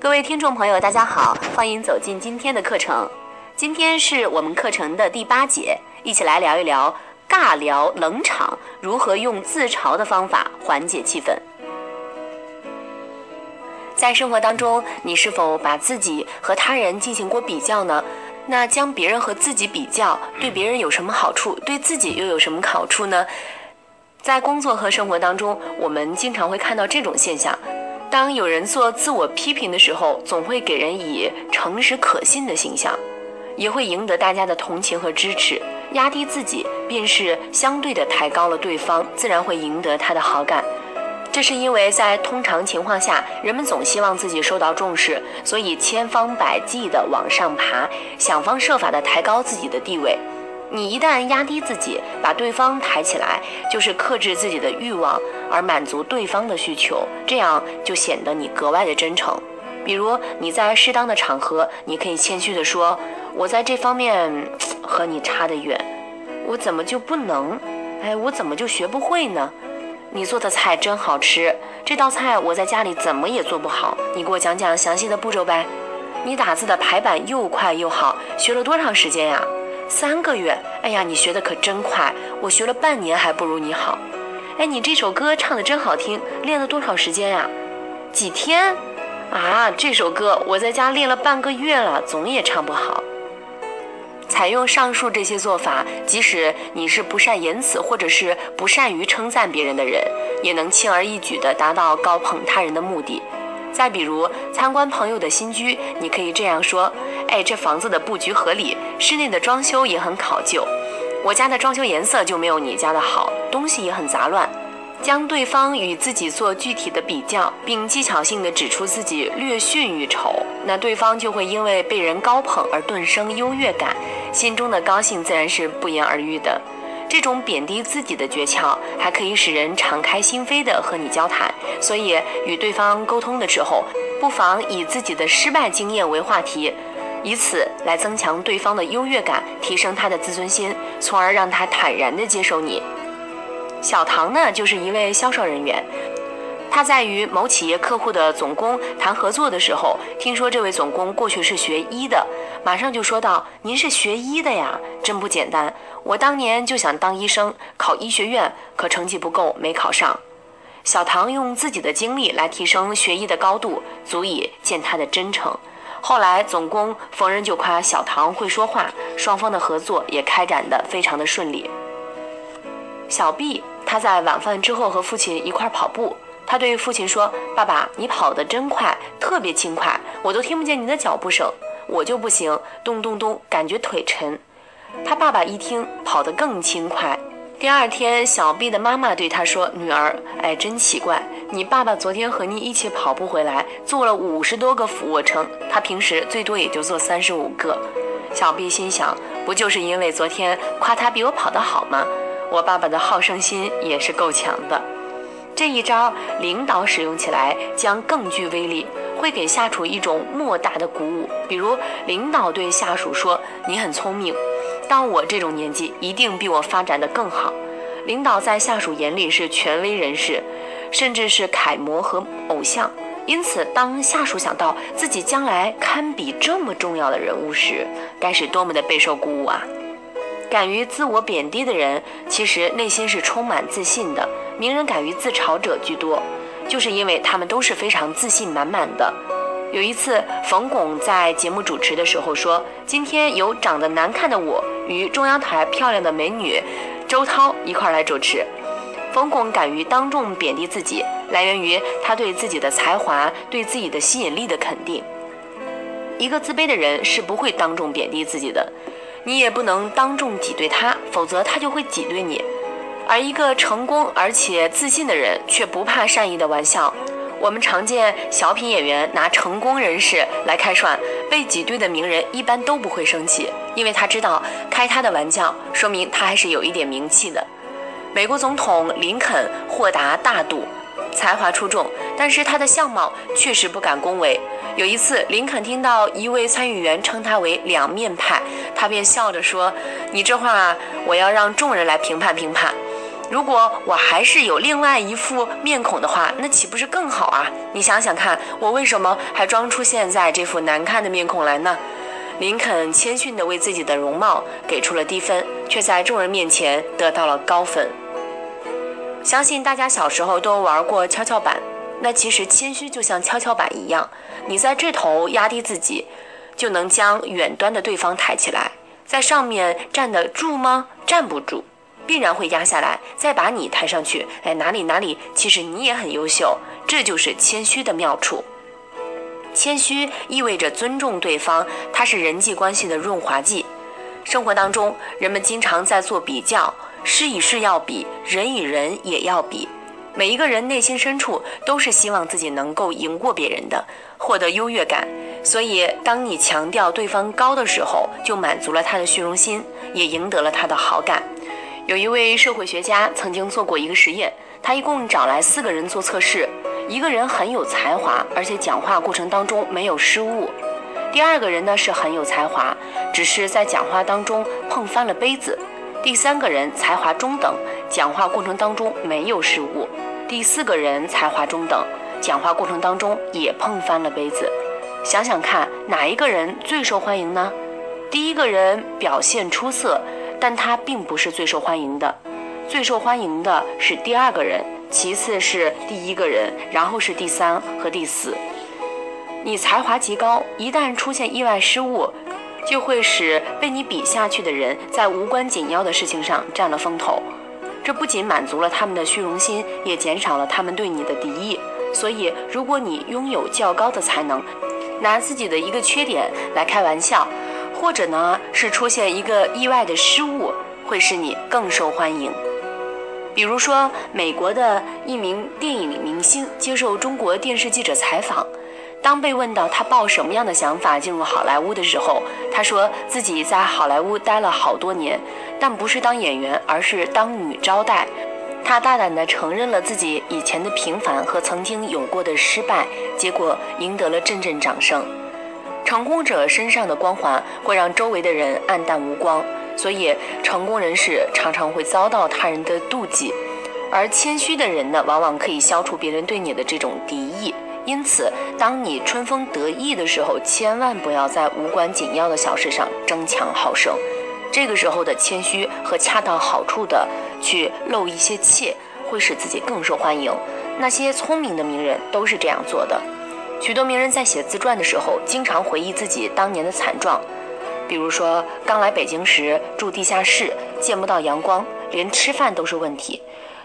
各位听众朋友，大家好，欢迎走进今天的课程。今天是我们课程的第八节，一起来聊一聊尬聊冷场如何用自嘲的方法缓解气氛。在生活当中，你是否把自己和他人进行过比较呢？那将别人和自己比较，对别人有什么好处？对自己又有什么好处呢？在工作和生活当中，我们经常会看到这种现象。当有人做自我批评的时候，总会给人以诚实可信的形象，也会赢得大家的同情和支持。压低自己，便是相对的抬高了对方，自然会赢得他的好感。这是因为在通常情况下，人们总希望自己受到重视，所以千方百计地往上爬，想方设法地抬高自己的地位。你一旦压低自己，把对方抬起来，就是克制自己的欲望而满足对方的需求，这样就显得你格外的真诚。比如你在适当的场合，你可以谦虚地说：“我在这方面和你差得远，我怎么就不能？哎，我怎么就学不会呢？你做的菜真好吃，这道菜我在家里怎么也做不好，你给我讲讲详细的步骤呗。你打字的排版又快又好，学了多长时间呀？”三个月，哎呀，你学的可真快，我学了半年还不如你好。哎，你这首歌唱的真好听，练了多少时间呀？几天？啊，这首歌我在家练了半个月了，总也唱不好。采用上述这些做法，即使你是不善言辞或者是不善于称赞别人的人，也能轻而易举地达到高捧他人的目的。再比如参观朋友的新居，你可以这样说：“哎，这房子的布局合理，室内的装修也很考究。我家的装修颜色就没有你家的好，东西也很杂乱。”将对方与自己做具体的比较，并技巧性地指出自己略逊于丑，那对方就会因为被人高捧而顿生优越感，心中的高兴自然是不言而喻的。这种贬低自己的诀窍，还可以使人敞开心扉地和你交谈。所以，与对方沟通的时候，不妨以自己的失败经验为话题，以此来增强对方的优越感，提升他的自尊心，从而让他坦然地接受你。小唐呢，就是一位销售人员。他在与某企业客户的总工谈合作的时候，听说这位总工过去是学医的，马上就说道：“您是学医的呀，真不简单。我当年就想当医生，考医学院，可成绩不够，没考上。”小唐用自己的经历来提升学医的高度，足以见他的真诚。后来总工逢人就夸小唐会说话，双方的合作也开展得非常的顺利。小毕他在晚饭之后和父亲一块跑步。他对父亲说：“爸爸，你跑得真快，特别轻快，我都听不见你的脚步声。我就不行，咚咚咚，感觉腿沉。”他爸爸一听，跑得更轻快。第二天，小 B 的妈妈对他说：“女儿，哎，真奇怪，你爸爸昨天和你一起跑步回来，做了五十多个俯卧撑，他平时最多也就做三十五个。”小 B 心想：“不就是因为昨天夸他比我跑得好吗？我爸爸的好胜心也是够强的。”这一招领导使用起来将更具威力，会给下属一种莫大的鼓舞。比如，领导对下属说：“你很聪明，到我这种年纪，一定比我发展的更好。”领导在下属眼里是权威人士，甚至是楷模和偶像。因此，当下属想到自己将来堪比这么重要的人物时，该是多么的备受鼓舞啊！敢于自我贬低的人，其实内心是充满自信的。名人敢于自嘲者居多，就是因为他们都是非常自信满满的。有一次，冯巩在节目主持的时候说：“今天有长得难看的我与中央台漂亮的美女周涛一块来主持。”冯巩敢于当众贬低自己，来源于他对自己的才华、对自己的吸引力的肯定。一个自卑的人是不会当众贬低自己的，你也不能当众挤兑他，否则他就会挤兑你。而一个成功而且自信的人，却不怕善意的玩笑。我们常见小品演员拿成功人士来开涮，被挤兑的名人一般都不会生气，因为他知道开他的玩笑，说明他还是有一点名气的。美国总统林肯豁达大度，才华出众，但是他的相貌确实不敢恭维。有一次，林肯听到一位参议员称他为两面派，他便笑着说：“你这话，我要让众人来评判评判。”如果我还是有另外一副面孔的话，那岂不是更好啊？你想想看，我为什么还装出现在这副难看的面孔来呢？林肯谦逊地为自己的容貌给出了低分，却在众人面前得到了高分。相信大家小时候都玩过跷跷板，那其实谦虚就像跷跷板一样，你在这头压低自己，就能将远端的对方抬起来，在上面站得住吗？站不住。必然会压下来，再把你抬上去。哎，哪里哪里，其实你也很优秀。这就是谦虚的妙处。谦虚意味着尊重对方，它是人际关系的润滑剂。生活当中，人们经常在做比较，事与事要比，人与人也要比。每一个人内心深处都是希望自己能够赢过别人的，获得优越感。所以，当你强调对方高的时候，就满足了他的虚荣心，也赢得了他的好感。有一位社会学家曾经做过一个实验，他一共找来四个人做测试，一个人很有才华，而且讲话过程当中没有失误；第二个人呢是很有才华，只是在讲话当中碰翻了杯子；第三个人才华中等，讲话过程当中没有失误；第四个人才华中等，讲话过程当中也碰翻了杯子。想想看，哪一个人最受欢迎呢？第一个人表现出色。但他并不是最受欢迎的，最受欢迎的是第二个人，其次是第一个人，然后是第三和第四。你才华极高，一旦出现意外失误，就会使被你比下去的人在无关紧要的事情上占了风头。这不仅满足了他们的虚荣心，也减少了他们对你的敌意。所以，如果你拥有较高的才能，拿自己的一个缺点来开玩笑。或者呢，是出现一个意外的失误，会使你更受欢迎。比如说，美国的一名电影明星接受中国电视记者采访，当被问到他抱什么样的想法进入好莱坞的时候，他说自己在好莱坞待了好多年，但不是当演员，而是当女招待。他大胆地承认了自己以前的平凡和曾经有过的失败，结果赢得了阵阵掌声。成功者身上的光环会让周围的人黯淡无光，所以成功人士常常会遭到他人的妒忌，而谦虚的人呢，往往可以消除别人对你的这种敌意。因此，当你春风得意的时候，千万不要在无关紧要的小事上争强好胜。这个时候的谦虚和恰到好处的去露一些怯，会使自己更受欢迎。那些聪明的名人都是这样做的。许多名人在写自传的时候，经常回忆自己当年的惨状，比如说刚来北京时住地下室，见不到阳光，连吃饭都是问题。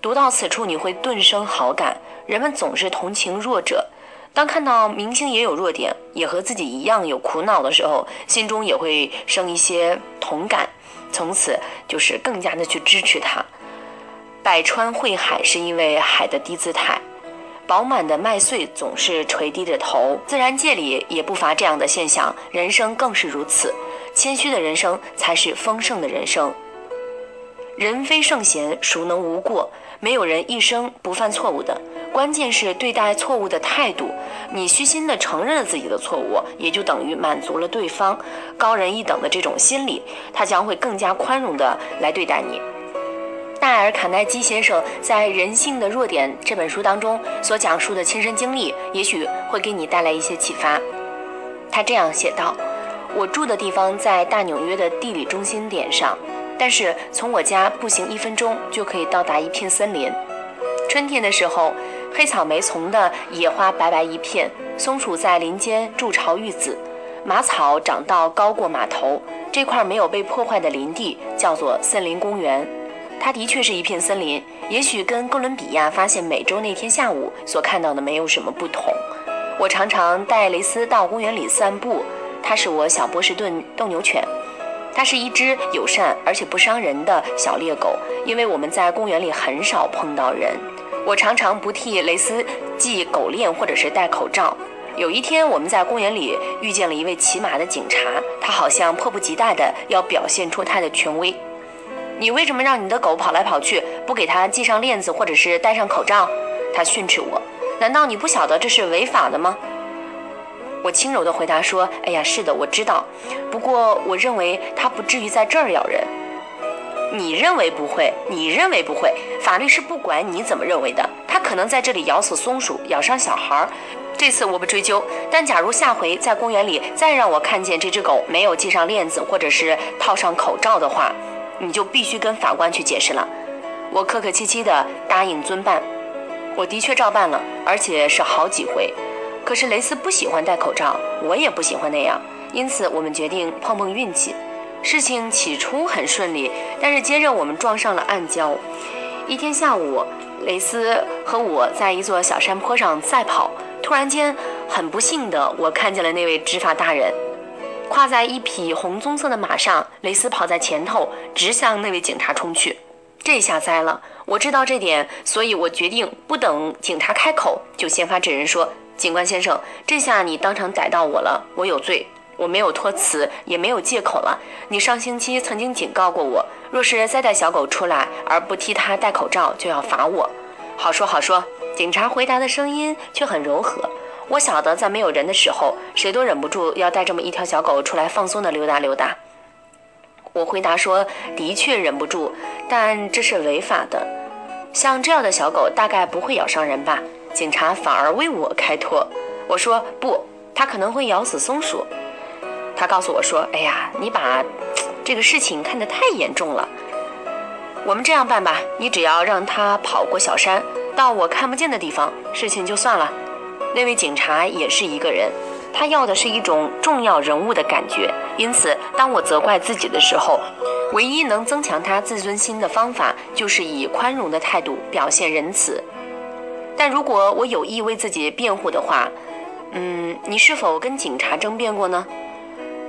读到此处，你会顿生好感。人们总是同情弱者，当看到明星也有弱点，也和自己一样有苦恼的时候，心中也会生一些同感，从此就是更加的去支持他。百川汇海，是因为海的低姿态。饱满的麦穗总是垂低着头，自然界里也不乏这样的现象，人生更是如此。谦虚的人生才是丰盛的人生。人非圣贤，孰能无过？没有人一生不犯错误的，关键是对待错误的态度。你虚心地承认了自己的错误，也就等于满足了对方高人一等的这种心理，他将会更加宽容地来对待你。戴尔·卡耐基先生在《人性的弱点》这本书当中所讲述的亲身经历，也许会给你带来一些启发。他这样写道：“我住的地方在大纽约的地理中心点上，但是从我家步行一分钟就可以到达一片森林。春天的时候，黑草莓丛的野花白白一片，松鼠在林间筑巢育子，马草长到高过马头。这块没有被破坏的林地叫做森林公园。”它的确是一片森林，也许跟哥伦比亚发现美洲那天下午所看到的没有什么不同。我常常带雷斯到公园里散步，它是我小波士顿斗牛犬，它是一只友善而且不伤人的小猎狗，因为我们在公园里很少碰到人。我常常不替雷斯系狗链或者是戴口罩。有一天，我们在公园里遇见了一位骑马的警察，他好像迫不及待地要表现出他的权威。你为什么让你的狗跑来跑去，不给它系上链子或者是戴上口罩？他训斥我。难道你不晓得这是违法的吗？我轻柔地回答说：“哎呀，是的，我知道。不过我认为它不至于在这儿咬人。”你认为不会，你认为不会，法律是不管你怎么认为的。它可能在这里咬死松鼠，咬伤小孩儿。这次我不追究，但假如下回在公园里再让我看见这只狗没有系上链子，或者是套上口罩的话，你就必须跟法官去解释了。我客客气气的答应遵办，我的确照办了，而且是好几回。可是雷斯不喜欢戴口罩，我也不喜欢那样，因此我们决定碰碰运气。事情起初很顺利，但是接着我们撞上了暗礁。一天下午，雷斯和我在一座小山坡上赛跑，突然间，很不幸的，我看见了那位执法大人，跨在一匹红棕色的马上，雷斯跑在前头，直向那位警察冲去。这下栽了！我知道这点，所以我决定不等警察开口，就先发制人说：“警官先生，这下你当场逮到我了，我有罪。”我没有托辞，也没有借口了。你上星期曾经警告过我，若是再带小狗出来而不替它戴口罩，就要罚我。好说好说。警察回答的声音却很柔和。我晓得，在没有人的时候，谁都忍不住要带这么一条小狗出来放松的溜达溜达。我回答说，的确忍不住，但这是违法的。像这样的小狗大概不会咬伤人吧？警察反而为我开脱。我说不，它可能会咬死松鼠。他告诉我说：“哎呀，你把这个事情看得太严重了。我们这样办吧，你只要让他跑过小山，到我看不见的地方，事情就算了。”那位警察也是一个人，他要的是一种重要人物的感觉。因此，当我责怪自己的时候，唯一能增强他自尊心的方法，就是以宽容的态度表现仁慈。但如果我有意为自己辩护的话，嗯，你是否跟警察争辩过呢？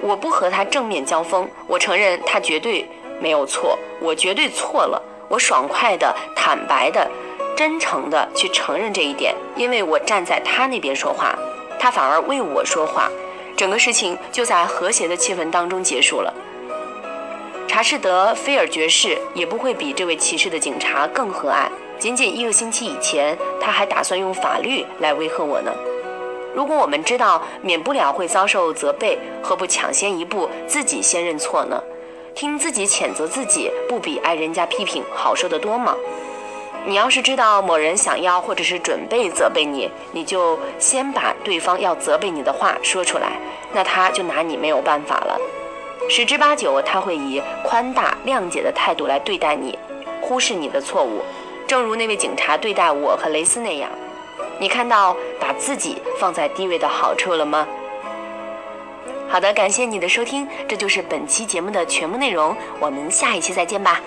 我不和他正面交锋，我承认他绝对没有错，我绝对错了。我爽快的、坦白的、真诚的去承认这一点，因为我站在他那边说话，他反而为我说话，整个事情就在和谐的气氛当中结束了。查士德·菲尔爵士也不会比这位骑士的警察更和蔼。仅仅一个星期以前，他还打算用法律来威吓我呢。如果我们知道免不了会遭受责备，何不抢先一步，自己先认错呢？听自己谴责自己，不比挨人家批评好受得多吗？你要是知道某人想要或者是准备责备你，你就先把对方要责备你的话说出来，那他就拿你没有办法了。十之八九，他会以宽大谅解的态度来对待你，忽视你的错误，正如那位警察对待我和雷斯那样。你看到把自己放在低位的好处了吗？好的，感谢你的收听，这就是本期节目的全部内容，我们下一期再见吧。